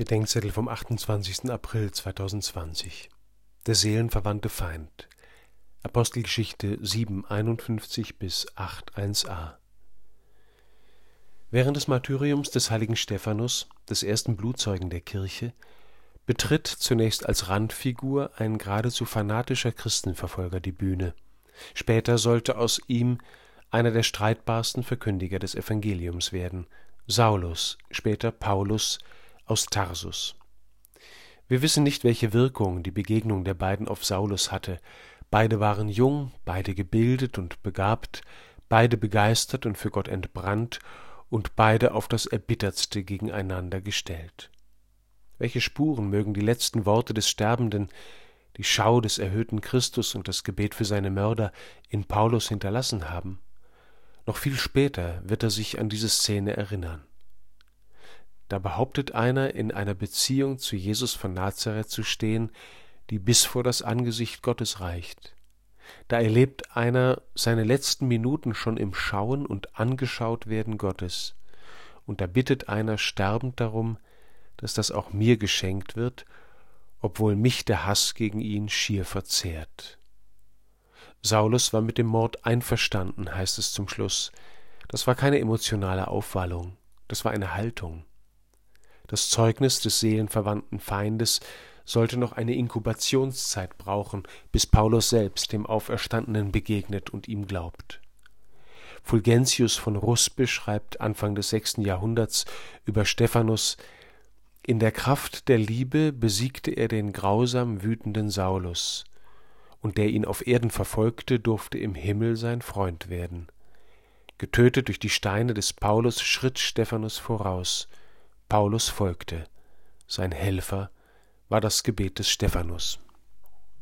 Bedenkzettel vom 28. April 2020 Der seelenverwandte Feind Apostelgeschichte 7,51 bis 8,1a Während des Martyriums des heiligen Stephanus, des ersten Blutzeugen der Kirche, betritt zunächst als Randfigur ein geradezu fanatischer Christenverfolger die Bühne. Später sollte aus ihm einer der streitbarsten Verkündiger des Evangeliums werden, Saulus, später Paulus, aus Tarsus. Wir wissen nicht, welche Wirkung die Begegnung der beiden auf Saulus hatte. Beide waren jung, beide gebildet und begabt, beide begeistert und für Gott entbrannt und beide auf das Erbittertste gegeneinander gestellt. Welche Spuren mögen die letzten Worte des Sterbenden, die Schau des erhöhten Christus und das Gebet für seine Mörder in Paulus hinterlassen haben? Noch viel später wird er sich an diese Szene erinnern. Da behauptet einer, in einer Beziehung zu Jesus von Nazareth zu stehen, die bis vor das Angesicht Gottes reicht. Da erlebt einer seine letzten Minuten schon im Schauen und angeschaut werden Gottes. Und da bittet einer sterbend darum, dass das auch mir geschenkt wird, obwohl mich der Hass gegen ihn schier verzehrt. Saulus war mit dem Mord einverstanden, heißt es zum Schluss. Das war keine emotionale Aufwallung, das war eine Haltung. Das Zeugnis des seelenverwandten Feindes sollte noch eine Inkubationszeit brauchen, bis Paulus selbst dem Auferstandenen begegnet und ihm glaubt. Fulgentius von Russ beschreibt Anfang des sechsten Jahrhunderts über Stephanus In der Kraft der Liebe besiegte er den grausam wütenden Saulus, und der ihn auf Erden verfolgte, durfte im Himmel sein Freund werden. Getötet durch die Steine des Paulus schritt Stephanus voraus, Paulus folgte. Sein Helfer war das Gebet des Stephanus.